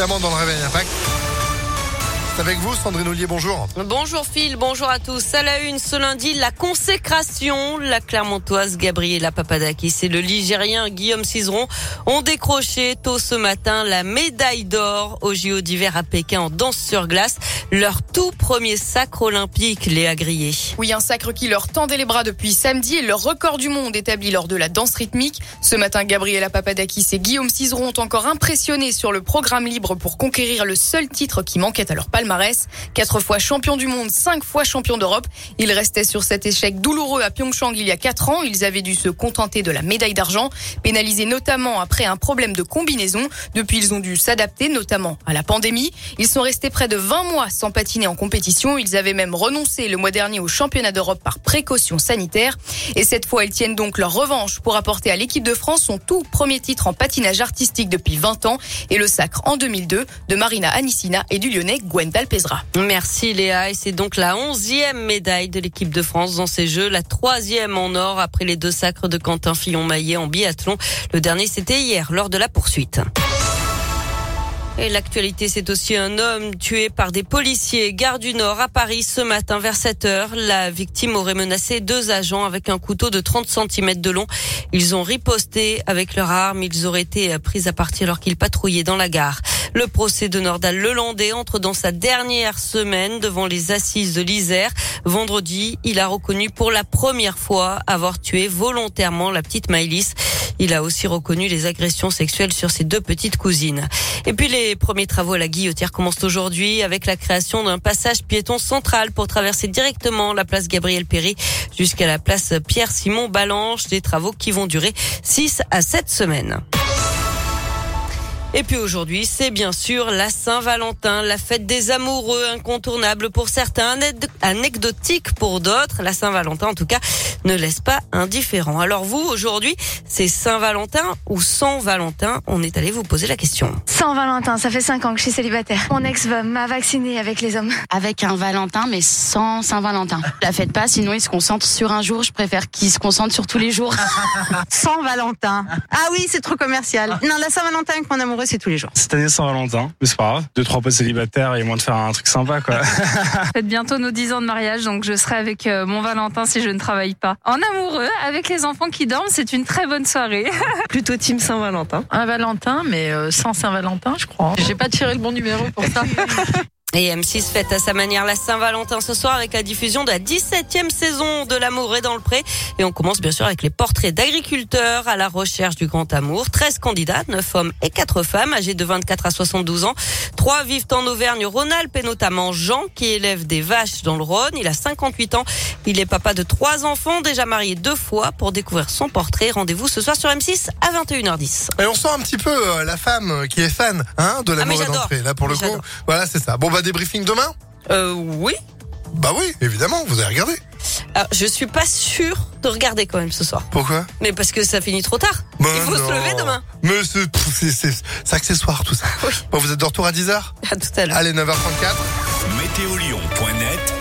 évidemment dans le réveil Impact. Avec vous, Sandrine Ollier, bonjour. Bonjour Phil, bonjour à tous. À la une ce lundi, la consécration. La Clermontoise Gabriela Papadakis et le Ligérien Guillaume Cizeron ont décroché tôt ce matin la médaille d'or au JO d'hiver à Pékin en danse sur glace. Leur tout premier sacre olympique, Léa Grillé. Oui, un sacre qui leur tendait les bras depuis samedi et leur record du monde établi lors de la danse rythmique. Ce matin, Gabriela Papadakis et Guillaume Cizeron ont encore impressionné sur le programme libre pour conquérir le seul titre qui manquait à leur palmarès Quatre fois champion du monde, cinq fois champion d'Europe. Ils restaient sur cet échec douloureux à Pyeongchang il y a quatre ans. Ils avaient dû se contenter de la médaille d'argent, pénalisés notamment après un problème de combinaison. Depuis, ils ont dû s'adapter, notamment à la pandémie. Ils sont restés près de 20 mois sans patiner en compétition. Ils avaient même renoncé le mois dernier au championnat d'Europe par précaution sanitaire. Et cette fois, ils tiennent donc leur revanche pour apporter à l'équipe de France son tout premier titre en patinage artistique depuis 20 ans et le sacre en 2002 de Marina Anissina et du Lyonnais Merci Léa. Et c'est donc la onzième médaille de l'équipe de France dans ces Jeux, la troisième en or après les deux sacres de Quentin Fillon-Maillet en biathlon. Le dernier, c'était hier lors de la poursuite. Et l'actualité, c'est aussi un homme tué par des policiers. Gare du Nord à Paris ce matin vers 7 heures. La victime aurait menacé deux agents avec un couteau de 30 cm de long. Ils ont riposté avec leur arme. Ils auraient été pris à partie alors qu'ils patrouillaient dans la gare. Le procès de Nordal Lelandais entre dans sa dernière semaine devant les assises de l'Isère. Vendredi, il a reconnu pour la première fois avoir tué volontairement la petite Maïlis. Il a aussi reconnu les agressions sexuelles sur ses deux petites cousines. Et puis les premiers travaux à la Guillotière commencent aujourd'hui avec la création d'un passage piéton central pour traverser directement la place Gabriel Péry jusqu'à la place Pierre-Simon Balanche. Des travaux qui vont durer 6 à 7 semaines. Et puis aujourd'hui, c'est bien sûr la Saint-Valentin, la fête des amoureux, incontournable pour certains, anecdotique pour d'autres. La Saint-Valentin, en tout cas, ne laisse pas indifférent. Alors vous, aujourd'hui, c'est Saint-Valentin ou Saint-Valentin On est allé vous poser la question. Saint-Valentin, ça fait 5 ans que je suis célibataire. Mon ex m'a vacciné avec les hommes. Avec un Valentin, mais sans Saint-Valentin. La fête pas, sinon il se concentre sur un jour. Je préfère qu'il se concentre sur tous les jours. Saint-Valentin. Ah oui, c'est trop commercial. Non, la Saint-Valentin avec mon amoureux c'est tous les jours. Cette année, Saint-Valentin, mais c'est pas grave. Deux, trois potes célibataires et moins de faire un truc sympa, quoi. Faites bientôt nos 10 ans de mariage, donc je serai avec euh, mon Valentin si je ne travaille pas. En amoureux, avec les enfants qui dorment, c'est une très bonne soirée. Plutôt team Saint-Valentin. Un Valentin, mais euh, sans Saint-Valentin, je crois. J'ai pas tiré le bon numéro pour ça. Et M6 fête à sa manière la Saint-Valentin ce soir avec la diffusion de la 17e saison de L'amour est dans le pré. Et on commence bien sûr avec les portraits d'agriculteurs à la recherche du grand amour. 13 candidats, 9 hommes et 4 femmes âgés de 24 à 72 ans. Trois vivent en Auvergne-Rhône-Alpes et notamment Jean qui élève des vaches dans le Rhône. Il a 58 ans. Il est papa de trois enfants, déjà marié deux fois. Pour découvrir son portrait, rendez-vous ce soir sur M6 à 21h10. Et on sent un petit peu euh, la femme qui est fan hein, de L'amour ah, est dans le pré. Là pour le coup, voilà c'est ça. Bon bah débriefing demain? Euh, oui. Bah oui, évidemment, vous avez regardé. Alors, je suis pas sûr de regarder quand même ce soir. Pourquoi? Mais parce que ça finit trop tard. Il faut se lever demain. Mais c'est accessoire tout ça. Oui. Bon, vous êtes de retour à 10h À tout à l'heure. Allez, 9h34. Météolion.net